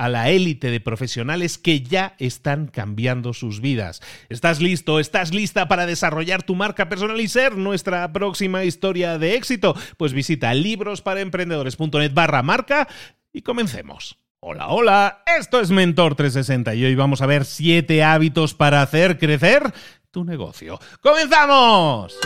a la élite de profesionales que ya están cambiando sus vidas. ¿Estás listo? ¿Estás lista para desarrollar tu marca personal y ser nuestra próxima historia de éxito? Pues visita librosparaemprendedores.net barra marca y comencemos. Hola, hola, esto es Mentor 360 y hoy vamos a ver 7 hábitos para hacer crecer tu negocio. ¡Comenzamos!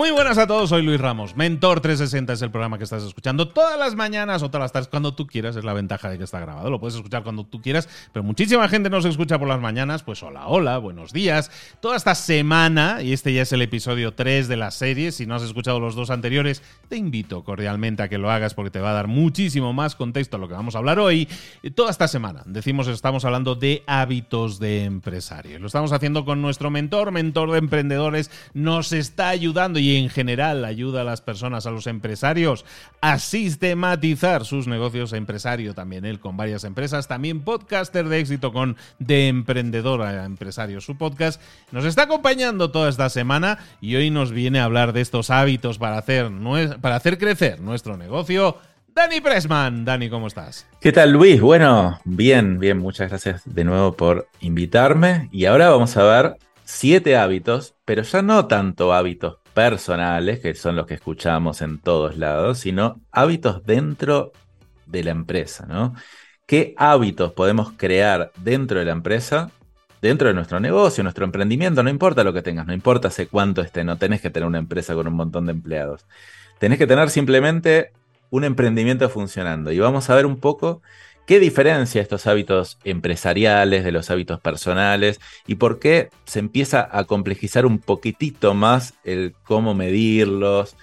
Muy buenas a todos, soy Luis Ramos. Mentor 360 es el programa que estás escuchando todas las mañanas o todas las tardes, cuando tú quieras. Es la ventaja de que está grabado. Lo puedes escuchar cuando tú quieras, pero muchísima gente no se escucha por las mañanas. Pues hola, hola, buenos días. Toda esta semana, y este ya es el episodio 3 de la serie, si no has escuchado los dos anteriores, te invito cordialmente a que lo hagas porque te va a dar muchísimo más contexto a lo que vamos a hablar hoy. Toda esta semana, decimos, estamos hablando de hábitos de empresario. Lo estamos haciendo con nuestro mentor, mentor de emprendedores, nos está ayudando y en general ayuda a las personas, a los empresarios a sistematizar sus negocios empresario también él con varias empresas, también podcaster de éxito con De Emprendedor a Empresario, su podcast, nos está acompañando toda esta semana y hoy nos viene a hablar de estos hábitos para hacer, para hacer crecer nuestro negocio. Dani Pressman, Dani, ¿cómo estás? ¿Qué tal Luis? Bueno, bien, bien, muchas gracias de nuevo por invitarme y ahora vamos a ver siete hábitos, pero ya no tanto hábitos personales, que son los que escuchamos en todos lados, sino hábitos dentro de la empresa, ¿no? ¿Qué hábitos podemos crear dentro de la empresa, dentro de nuestro negocio, nuestro emprendimiento? No importa lo que tengas, no importa hace cuánto esté, no tenés que tener una empresa con un montón de empleados. Tenés que tener simplemente un emprendimiento funcionando. Y vamos a ver un poco ¿Qué diferencia estos hábitos empresariales de los hábitos personales y por qué se empieza a complejizar un poquitito más el cómo medirlos?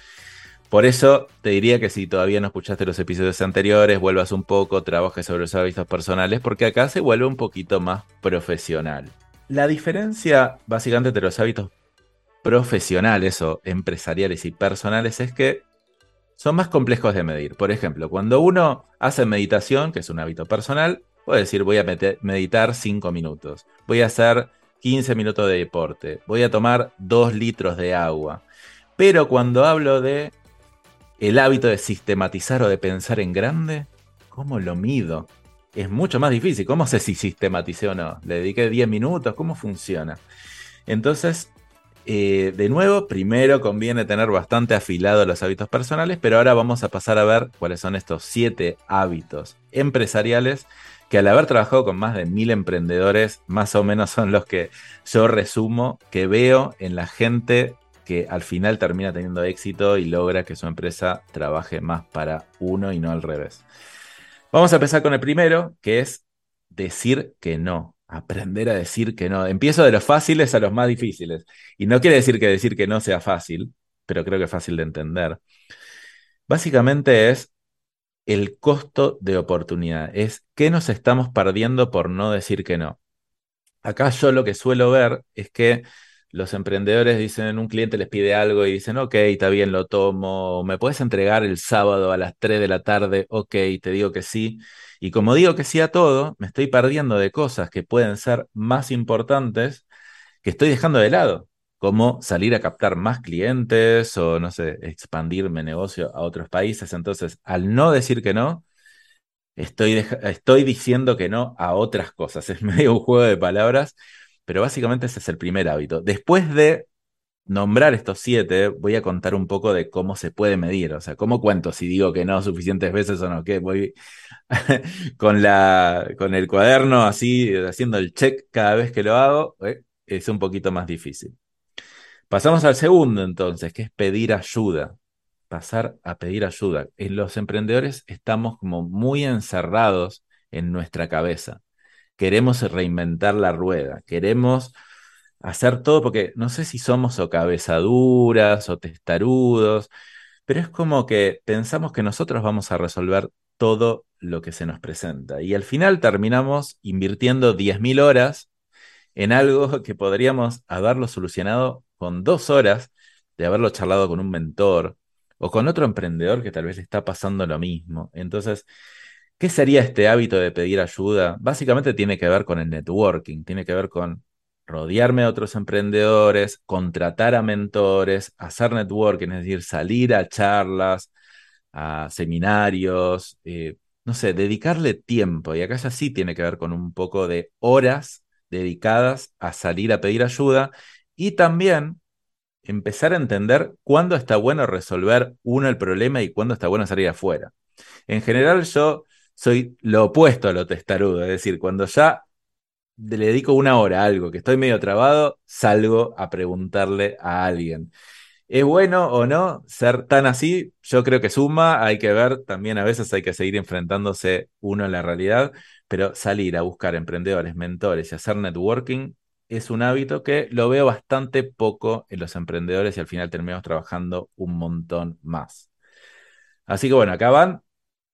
Por eso te diría que si todavía no escuchaste los episodios anteriores, vuelvas un poco, trabajes sobre los hábitos personales, porque acá se vuelve un poquito más profesional. La diferencia básicamente entre los hábitos profesionales o empresariales y personales es que son más complejos de medir. Por ejemplo, cuando uno hace meditación, que es un hábito personal, puede decir voy a meditar 5 minutos, voy a hacer 15 minutos de deporte, voy a tomar 2 litros de agua. Pero cuando hablo de el hábito de sistematizar o de pensar en grande, ¿cómo lo mido? Es mucho más difícil. ¿Cómo sé si sistematicé o no? ¿Le dediqué 10 minutos? ¿Cómo funciona? Entonces, eh, de nuevo, primero conviene tener bastante afilado los hábitos personales, pero ahora vamos a pasar a ver cuáles son estos siete hábitos empresariales que al haber trabajado con más de mil emprendedores, más o menos son los que yo resumo, que veo en la gente que al final termina teniendo éxito y logra que su empresa trabaje más para uno y no al revés. Vamos a empezar con el primero, que es decir que no aprender a decir que no. Empiezo de los fáciles a los más difíciles. Y no quiere decir que decir que no sea fácil, pero creo que es fácil de entender. Básicamente es el costo de oportunidad. Es qué nos estamos perdiendo por no decir que no. acá yo lo que suelo ver es que los emprendedores dicen, un cliente les pide algo y dicen, ok, está bien, lo tomo, ¿me puedes entregar el sábado a las 3 de la tarde? Ok, te digo que sí. Y como digo que sí a todo, me estoy perdiendo de cosas que pueden ser más importantes que estoy dejando de lado, como salir a captar más clientes o, no sé, expandir mi negocio a otros países. Entonces, al no decir que no, estoy, estoy diciendo que no a otras cosas. Es medio un juego de palabras, pero básicamente ese es el primer hábito. Después de nombrar estos siete, voy a contar un poco de cómo se puede medir, o sea, cómo cuento si digo que no suficientes veces o no, que voy con, la, con el cuaderno así, haciendo el check cada vez que lo hago, eh, es un poquito más difícil. Pasamos al segundo entonces, que es pedir ayuda, pasar a pedir ayuda. En los emprendedores estamos como muy encerrados en nuestra cabeza. Queremos reinventar la rueda, queremos hacer todo, porque no sé si somos o cabezaduras o testarudos, pero es como que pensamos que nosotros vamos a resolver todo lo que se nos presenta. Y al final terminamos invirtiendo 10.000 horas en algo que podríamos haberlo solucionado con dos horas de haberlo charlado con un mentor o con otro emprendedor que tal vez le está pasando lo mismo. Entonces, ¿qué sería este hábito de pedir ayuda? Básicamente tiene que ver con el networking, tiene que ver con rodearme de otros emprendedores, contratar a mentores, hacer networking, es decir, salir a charlas, a seminarios, eh, no sé, dedicarle tiempo. Y acá ya sí tiene que ver con un poco de horas dedicadas a salir a pedir ayuda y también empezar a entender cuándo está bueno resolver uno el problema y cuándo está bueno salir afuera. En general yo soy lo opuesto a lo testarudo, es decir, cuando ya le dedico una hora a algo que estoy medio trabado, salgo a preguntarle a alguien. ¿Es bueno o no ser tan así? Yo creo que suma, hay que ver, también a veces hay que seguir enfrentándose uno en la realidad, pero salir a buscar emprendedores, mentores y hacer networking es un hábito que lo veo bastante poco en los emprendedores y al final terminamos trabajando un montón más. Así que bueno, acá van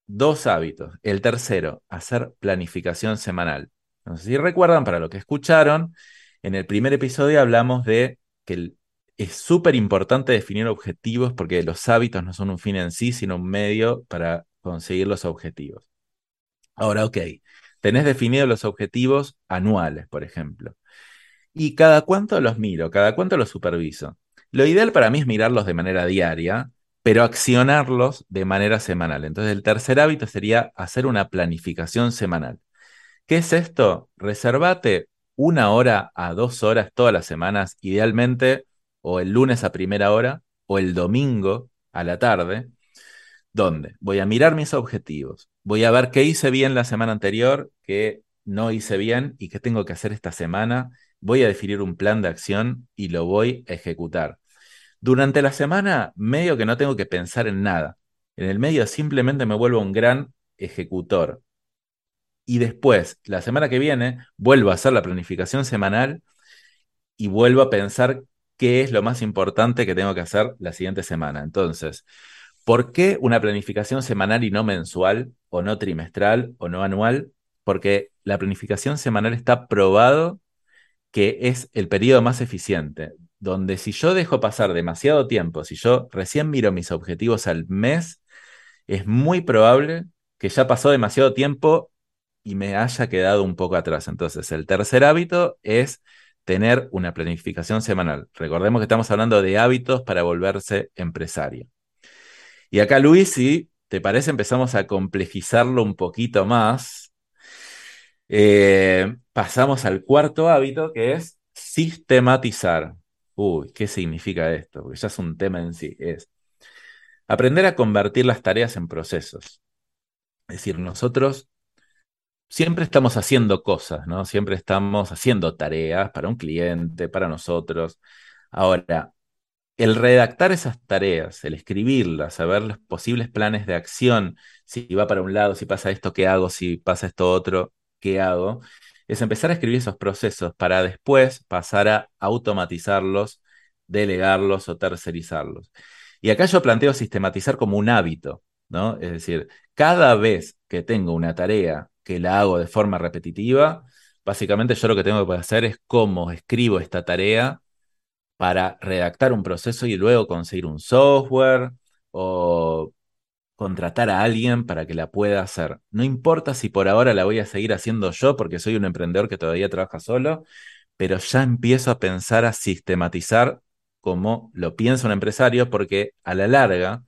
dos hábitos. El tercero, hacer planificación semanal. No sé si recuerdan, para lo que escucharon, en el primer episodio hablamos de que es súper importante definir objetivos porque los hábitos no son un fin en sí, sino un medio para conseguir los objetivos. Ahora, ok, tenés definidos los objetivos anuales, por ejemplo. ¿Y cada cuánto los miro? ¿Cada cuánto los superviso? Lo ideal para mí es mirarlos de manera diaria, pero accionarlos de manera semanal. Entonces, el tercer hábito sería hacer una planificación semanal. ¿Qué es esto? Reservate una hora a dos horas todas las semanas, idealmente o el lunes a primera hora o el domingo a la tarde, donde voy a mirar mis objetivos, voy a ver qué hice bien la semana anterior, qué no hice bien y qué tengo que hacer esta semana voy a definir un plan de acción y lo voy a ejecutar. Durante la semana, medio que no tengo que pensar en nada. En el medio simplemente me vuelvo un gran ejecutor. Y después, la semana que viene, vuelvo a hacer la planificación semanal y vuelvo a pensar qué es lo más importante que tengo que hacer la siguiente semana. Entonces, ¿por qué una planificación semanal y no mensual, o no trimestral, o no anual? Porque la planificación semanal está probado que es el periodo más eficiente, donde si yo dejo pasar demasiado tiempo, si yo recién miro mis objetivos al mes, es muy probable que ya pasó demasiado tiempo y me haya quedado un poco atrás. Entonces, el tercer hábito es tener una planificación semanal. Recordemos que estamos hablando de hábitos para volverse empresario. Y acá, Luis, si te parece, empezamos a complejizarlo un poquito más eh, pasamos al cuarto hábito, que es sistematizar. Uy, ¿qué significa esto? Porque ya es un tema en sí. Es aprender a convertir las tareas en procesos. Es decir, nosotros siempre estamos haciendo cosas, ¿no? Siempre estamos haciendo tareas para un cliente, para nosotros. Ahora, el redactar esas tareas, el escribirlas, saber los posibles planes de acción, si va para un lado, si pasa esto, ¿qué hago? Si pasa esto otro, que hago es empezar a escribir esos procesos para después pasar a automatizarlos, delegarlos o tercerizarlos. Y acá yo planteo sistematizar como un hábito, ¿no? Es decir, cada vez que tengo una tarea que la hago de forma repetitiva, Básicamente yo lo que tengo que hacer es cómo escribo esta tarea para redactar un proceso y luego conseguir un software o contratar a alguien para que la pueda hacer. No importa si por ahora la voy a seguir haciendo yo porque soy un emprendedor que todavía trabaja solo, pero ya empiezo a pensar a sistematizar como lo piensa un empresario porque a la larga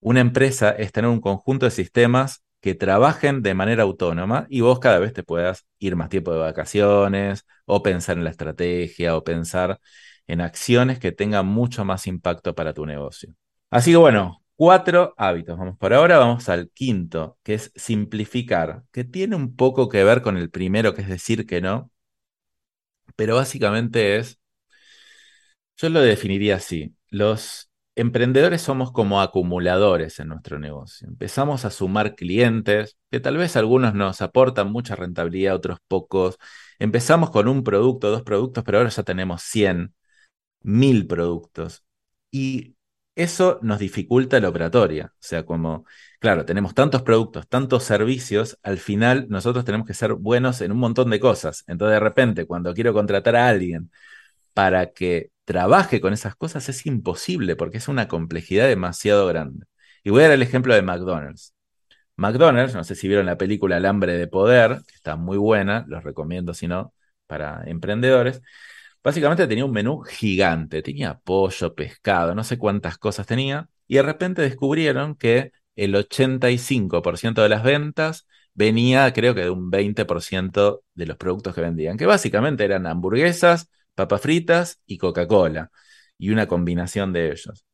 una empresa es tener un conjunto de sistemas que trabajen de manera autónoma y vos cada vez te puedas ir más tiempo de vacaciones o pensar en la estrategia o pensar en acciones que tengan mucho más impacto para tu negocio. Así que bueno, cuatro hábitos. Vamos por ahora, vamos al quinto, que es simplificar, que tiene un poco que ver con el primero, que es decir que no, pero básicamente es, yo lo definiría así, los emprendedores somos como acumuladores en nuestro negocio. Empezamos a sumar clientes, que tal vez algunos nos aportan mucha rentabilidad, otros pocos. Empezamos con un producto, dos productos, pero ahora ya tenemos 100, mil productos. Y eso nos dificulta la operatoria. O sea, como, claro, tenemos tantos productos, tantos servicios, al final nosotros tenemos que ser buenos en un montón de cosas. Entonces, de repente, cuando quiero contratar a alguien para que trabaje con esas cosas, es imposible porque es una complejidad demasiado grande. Y voy a dar el ejemplo de McDonald's. McDonald's, no sé si vieron la película El hambre de poder, que está muy buena, los recomiendo si no, para emprendedores. Básicamente tenía un menú gigante, tenía pollo, pescado, no sé cuántas cosas tenía, y de repente descubrieron que el 85% de las ventas venía, creo que de un 20% de los productos que vendían, que básicamente eran hamburguesas, papas fritas y Coca-Cola, y una combinación de ellos.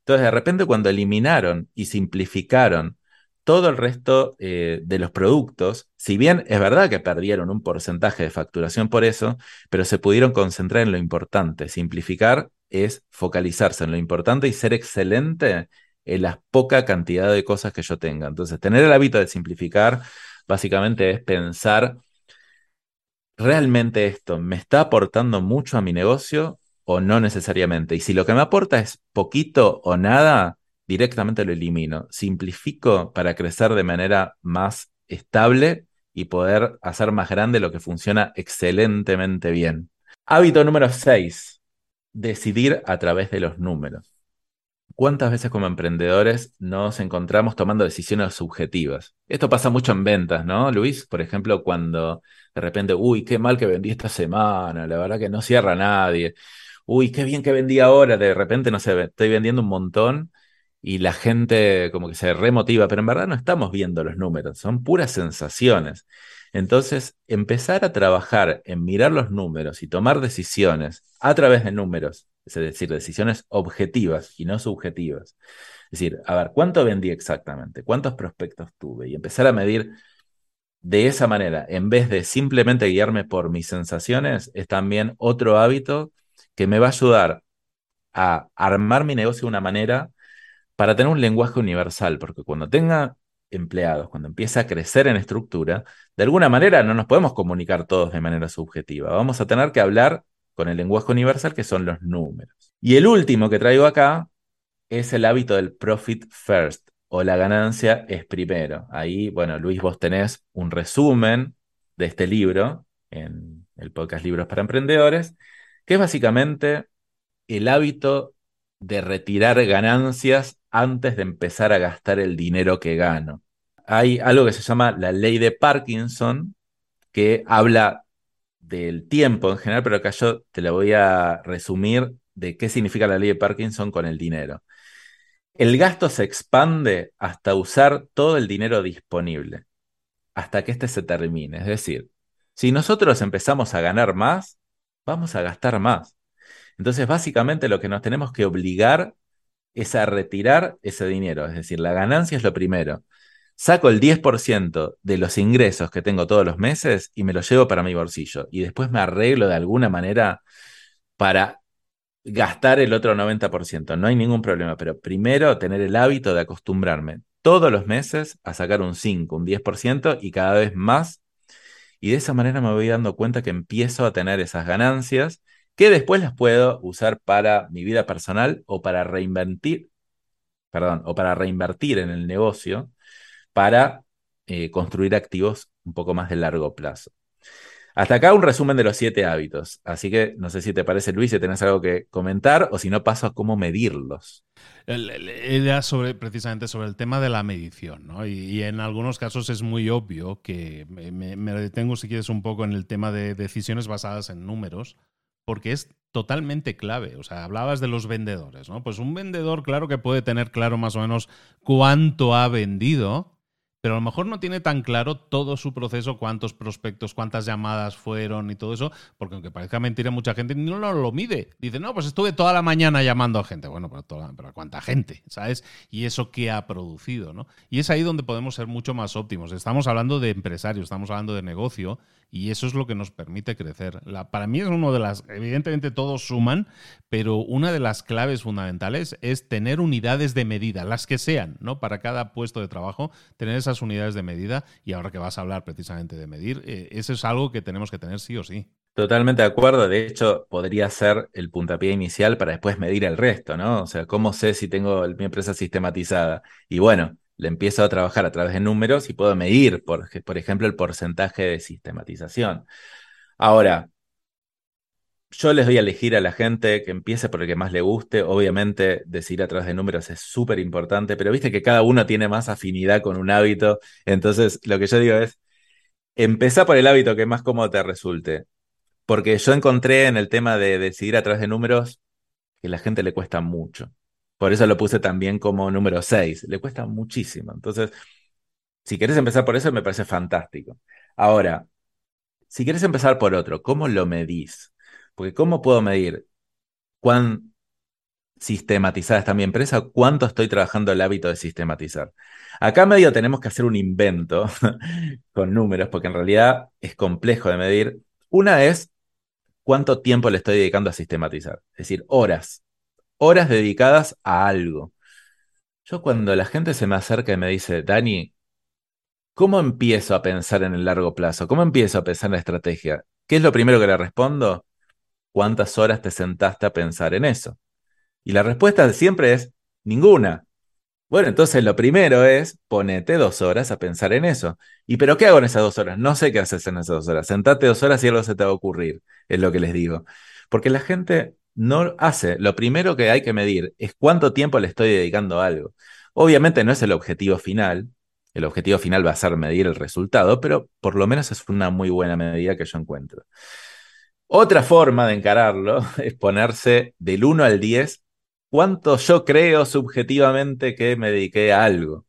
Entonces, de repente, cuando eliminaron y simplificaron todo el resto eh, de los productos, si bien es verdad que perdieron un porcentaje de facturación por eso, pero se pudieron concentrar en lo importante. Simplificar es focalizarse en lo importante y ser excelente en la poca cantidad de cosas que yo tenga. Entonces, tener el hábito de simplificar básicamente es pensar, ¿realmente esto me está aportando mucho a mi negocio o no necesariamente? Y si lo que me aporta es poquito o nada, directamente lo elimino. Simplifico para crecer de manera más estable y poder hacer más grande lo que funciona excelentemente bien. Hábito número 6. Decidir a través de los números. ¿Cuántas veces como emprendedores nos encontramos tomando decisiones subjetivas? Esto pasa mucho en ventas, ¿no, Luis? Por ejemplo, cuando de repente, uy, qué mal que vendí esta semana, la verdad que no cierra nadie. Uy, qué bien que vendí ahora, de repente, no sé, estoy vendiendo un montón y la gente como que se remotiva, pero en verdad no estamos viendo los números, son puras sensaciones. Entonces, empezar a trabajar en mirar los números y tomar decisiones a través de números, es decir, decisiones objetivas y no subjetivas. Es decir, a ver, ¿cuánto vendí exactamente? ¿Cuántos prospectos tuve? Y empezar a medir de esa manera, en vez de simplemente guiarme por mis sensaciones, es también otro hábito que me va a ayudar a armar mi negocio de una manera para tener un lenguaje universal, porque cuando tenga empleados, cuando empiece a crecer en estructura, de alguna manera no nos podemos comunicar todos de manera subjetiva. Vamos a tener que hablar con el lenguaje universal que son los números. Y el último que traigo acá es el hábito del profit first o la ganancia es primero. Ahí, bueno, Luis, vos tenés un resumen de este libro en el podcast Libros para Emprendedores, que es básicamente el hábito de retirar ganancias antes de empezar a gastar el dinero que gano. Hay algo que se llama la ley de Parkinson, que habla del tiempo en general, pero acá yo te la voy a resumir de qué significa la ley de Parkinson con el dinero. El gasto se expande hasta usar todo el dinero disponible, hasta que éste se termine. Es decir, si nosotros empezamos a ganar más, vamos a gastar más. Entonces, básicamente lo que nos tenemos que obligar es a retirar ese dinero, es decir, la ganancia es lo primero. Saco el 10% de los ingresos que tengo todos los meses y me lo llevo para mi bolsillo. Y después me arreglo de alguna manera para gastar el otro 90%. No hay ningún problema, pero primero tener el hábito de acostumbrarme todos los meses a sacar un 5, un 10% y cada vez más. Y de esa manera me voy dando cuenta que empiezo a tener esas ganancias que después las puedo usar para mi vida personal o para reinvertir, perdón, o para reinvertir en el negocio para eh, construir activos un poco más de largo plazo. Hasta acá un resumen de los siete hábitos. Así que no sé si te parece, Luis, si tenés algo que comentar o si no paso a cómo medirlos. Era sobre, precisamente sobre el tema de la medición, ¿no? Y, en algunos casos es muy obvio que me, me, detengo, si quieres, un poco en el tema de decisiones basadas en números, porque es totalmente clave. O sea, hablabas de los vendedores, ¿no? Pues un vendedor, claro que puede tener claro más o menos cuánto ha vendido, pero a lo mejor no tiene tan claro todo su proceso, cuántos prospectos, cuántas llamadas fueron y todo eso, porque aunque parezca mentira, mucha gente no, lo mide. Dice, no, pues estuve toda la mañana llamando a gente. Bueno, pero, toda, pero ¿cuánta gente? ¿Sabes? Y eso qué ha producido, ¿no? Y es ahí donde podemos ser mucho más óptimos. Estamos hablando de empresarios, estamos hablando de negocio, y eso es lo que nos permite crecer. La, para mí es uno de las, evidentemente todos suman, pero una de las claves fundamentales es tener unidades de medida, las que sean, ¿no? Para cada puesto de trabajo, tener esas unidades de medida y ahora que vas a hablar precisamente de medir, eh, eso es algo que tenemos que tener sí o sí. Totalmente de acuerdo. De hecho, podría ser el puntapié inicial para después medir el resto, ¿no? O sea, ¿cómo sé si tengo mi empresa sistematizada? Y bueno, le empiezo a trabajar a través de números y puedo medir, por, por ejemplo, el porcentaje de sistematización. Ahora, yo les voy a elegir a la gente que empiece por el que más le guste. Obviamente, decidir a través de números es súper importante, pero viste que cada uno tiene más afinidad con un hábito. Entonces, lo que yo digo es, empezá por el hábito que más cómodo te resulte. Porque yo encontré en el tema de decidir a través de números que a la gente le cuesta mucho. Por eso lo puse también como número 6. Le cuesta muchísimo. Entonces, si quieres empezar por eso, me parece fantástico. Ahora, si quieres empezar por otro, ¿cómo lo medís? Porque ¿cómo puedo medir cuán sistematizada está mi empresa? ¿Cuánto estoy trabajando el hábito de sistematizar? Acá medio tenemos que hacer un invento con números, porque en realidad es complejo de medir. Una es cuánto tiempo le estoy dedicando a sistematizar, es decir, horas horas dedicadas a algo. Yo cuando la gente se me acerca y me dice, Dani, ¿cómo empiezo a pensar en el largo plazo? ¿Cómo empiezo a pensar en la estrategia? ¿Qué es lo primero que le respondo? ¿Cuántas horas te sentaste a pensar en eso? Y la respuesta siempre es ninguna. Bueno, entonces lo primero es ponete dos horas a pensar en eso. ¿Y pero qué hago en esas dos horas? No sé qué haces en esas dos horas. Sentate dos horas y algo se te va a ocurrir, es lo que les digo. Porque la gente no hace. Lo primero que hay que medir es cuánto tiempo le estoy dedicando a algo. Obviamente no es el objetivo final. El objetivo final va a ser medir el resultado, pero por lo menos es una muy buena medida que yo encuentro. Otra forma de encararlo es ponerse del 1 al 10 cuánto yo creo subjetivamente que me dediqué a algo.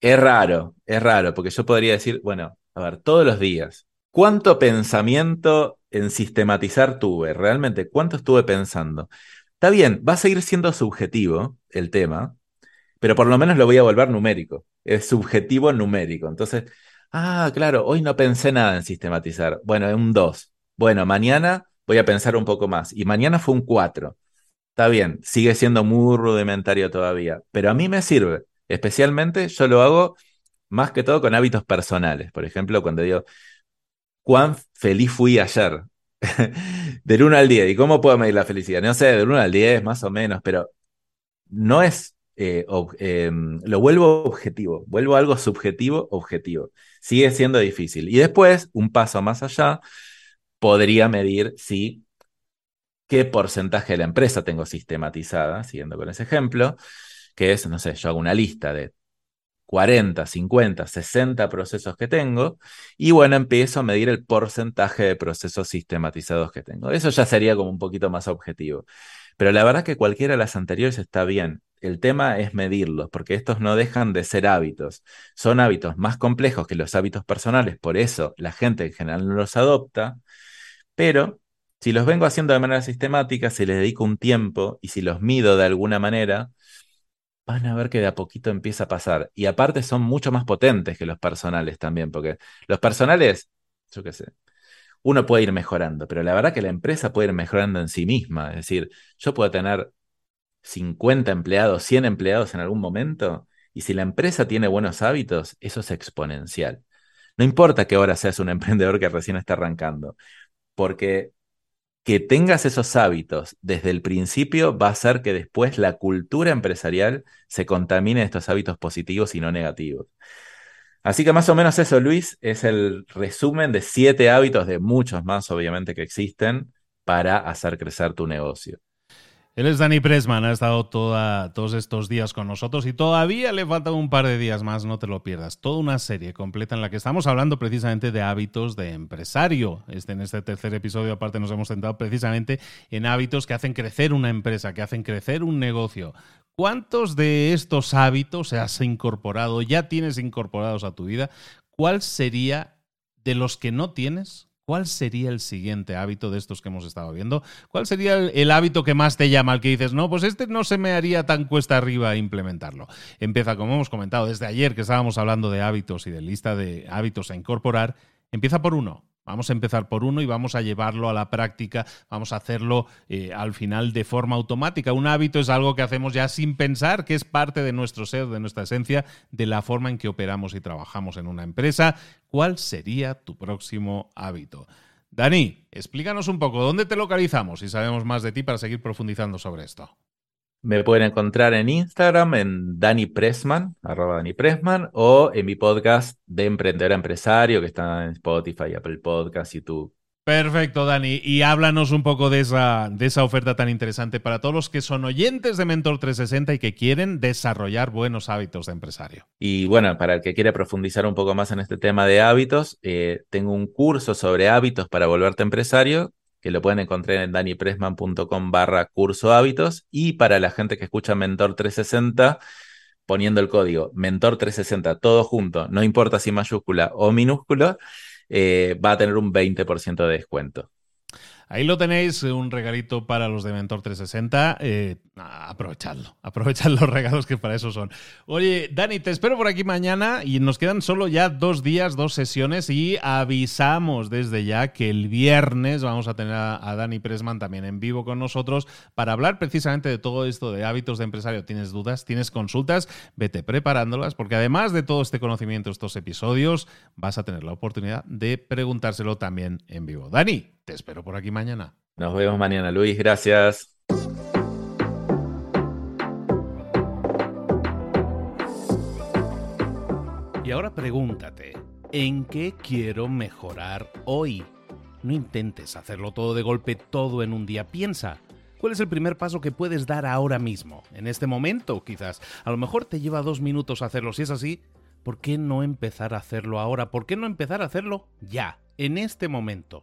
Es raro, es raro, porque yo podría decir, bueno, a ver, todos los días, ¿cuánto pensamiento en sistematizar tuve? Realmente, ¿cuánto estuve pensando? Está bien, va a seguir siendo subjetivo el tema, pero por lo menos lo voy a volver numérico. Es subjetivo numérico. Entonces, ah, claro, hoy no pensé nada en sistematizar. Bueno, es un 2. Bueno, mañana voy a pensar un poco más. Y mañana fue un 4. Está bien, sigue siendo muy rudimentario todavía, pero a mí me sirve. Especialmente yo lo hago más que todo con hábitos personales. Por ejemplo, cuando digo, cuán feliz fui ayer. del 1 al 10. ¿Y cómo puedo medir la felicidad? No sé, del 1 al 10 más o menos, pero no es, eh, em, lo vuelvo objetivo, vuelvo algo subjetivo, objetivo. Sigue siendo difícil. Y después, un paso más allá, podría medir si qué porcentaje de la empresa tengo sistematizada, siguiendo con ese ejemplo, que es, no sé, yo hago una lista de 40, 50, 60 procesos que tengo y bueno, empiezo a medir el porcentaje de procesos sistematizados que tengo. Eso ya sería como un poquito más objetivo. Pero la verdad que cualquiera de las anteriores está bien. El tema es medirlos, porque estos no dejan de ser hábitos. Son hábitos más complejos que los hábitos personales, por eso la gente en general no los adopta, pero si los vengo haciendo de manera sistemática, si les dedico un tiempo y si los mido de alguna manera, van a ver que de a poquito empieza a pasar. Y aparte son mucho más potentes que los personales también, porque los personales, yo qué sé, uno puede ir mejorando, pero la verdad que la empresa puede ir mejorando en sí misma. Es decir, yo puedo tener 50 empleados, 100 empleados en algún momento, y si la empresa tiene buenos hábitos, eso es exponencial. No importa que ahora seas un emprendedor que recién está arrancando, porque que tengas esos hábitos desde el principio va a hacer que después la cultura empresarial se contamine de estos hábitos positivos y no negativos. Así que más o menos eso, Luis, es el resumen de siete hábitos de muchos más, obviamente, que existen para hacer crecer tu negocio. Él es Dani Pressman, ha estado toda, todos estos días con nosotros y todavía le faltan un par de días más, no te lo pierdas. Toda una serie completa en la que estamos hablando precisamente de hábitos de empresario. Este, en este tercer episodio, aparte, nos hemos centrado precisamente en hábitos que hacen crecer una empresa, que hacen crecer un negocio. ¿Cuántos de estos hábitos has incorporado, ya tienes incorporados a tu vida? ¿Cuál sería de los que no tienes? ¿Cuál sería el siguiente hábito de estos que hemos estado viendo? ¿Cuál sería el, hábito que más te llama, al que dices, no, pues este no se me haría tan cuesta arriba implementarlo? Empieza, como hemos comentado desde ayer que estábamos hablando de hábitos y de lista de hábitos a incorporar, empieza por uno. Vamos a empezar por uno y vamos a llevarlo a la práctica, vamos a hacerlo eh, al final de forma automática. Un hábito es algo que hacemos ya sin pensar, que es parte de nuestro ser, de nuestra esencia, de la forma en que operamos y trabajamos en una empresa. ¿Cuál sería tu próximo hábito? Dani, explícanos un poco, ¿dónde te localizamos y sabemos más de ti para seguir profundizando sobre esto? Me pueden encontrar en Instagram en Dani Pressman, arroba Dani Pressman, o en mi podcast de Emprendedor Empresario, que está en Spotify, Apple Podcast, YouTube. Perfecto, Dani. Y háblanos un poco de esa, de esa oferta tan interesante para todos los que son oyentes de Mentor 360 y que quieren desarrollar buenos hábitos de empresario. Y bueno, para el que quiera profundizar un poco más en este tema de hábitos, eh, tengo un curso sobre hábitos para volverte empresario que lo pueden encontrar en danipressman.com barra curso hábitos. Y para la gente que escucha Mentor 360, poniendo el código Mentor 360 todo junto, no importa si mayúscula o minúscula, eh, va a tener un 20% de descuento. Ahí lo tenéis, un regalito para los de Mentor 360. Eh, aprovechadlo, aprovechad los regalos que para eso son. Oye, Dani, te espero por aquí mañana y nos quedan solo ya dos días, dos sesiones y avisamos desde ya que el viernes vamos a tener a, Dani Pressman también en vivo con nosotros para hablar precisamente de todo esto de hábitos de empresario. ¿Tienes dudas? ¿Tienes consultas? Vete preparándolas porque además de todo este conocimiento, estos episodios, vas a tener la oportunidad de preguntárselo también en vivo. Dani, te espero por aquí mañana. Nos vemos mañana, Luis. Gracias. Y ahora pregúntate, ¿en qué quiero mejorar hoy? No intentes hacerlo todo de golpe, todo en un día. Piensa, ¿cuál es el primer paso que puedes dar ahora mismo? En este momento, quizás. A lo mejor te lleva dos minutos hacerlo. Si es así, ¿por qué no empezar a hacerlo ahora? ¿Por qué no empezar a hacerlo ya, en este momento?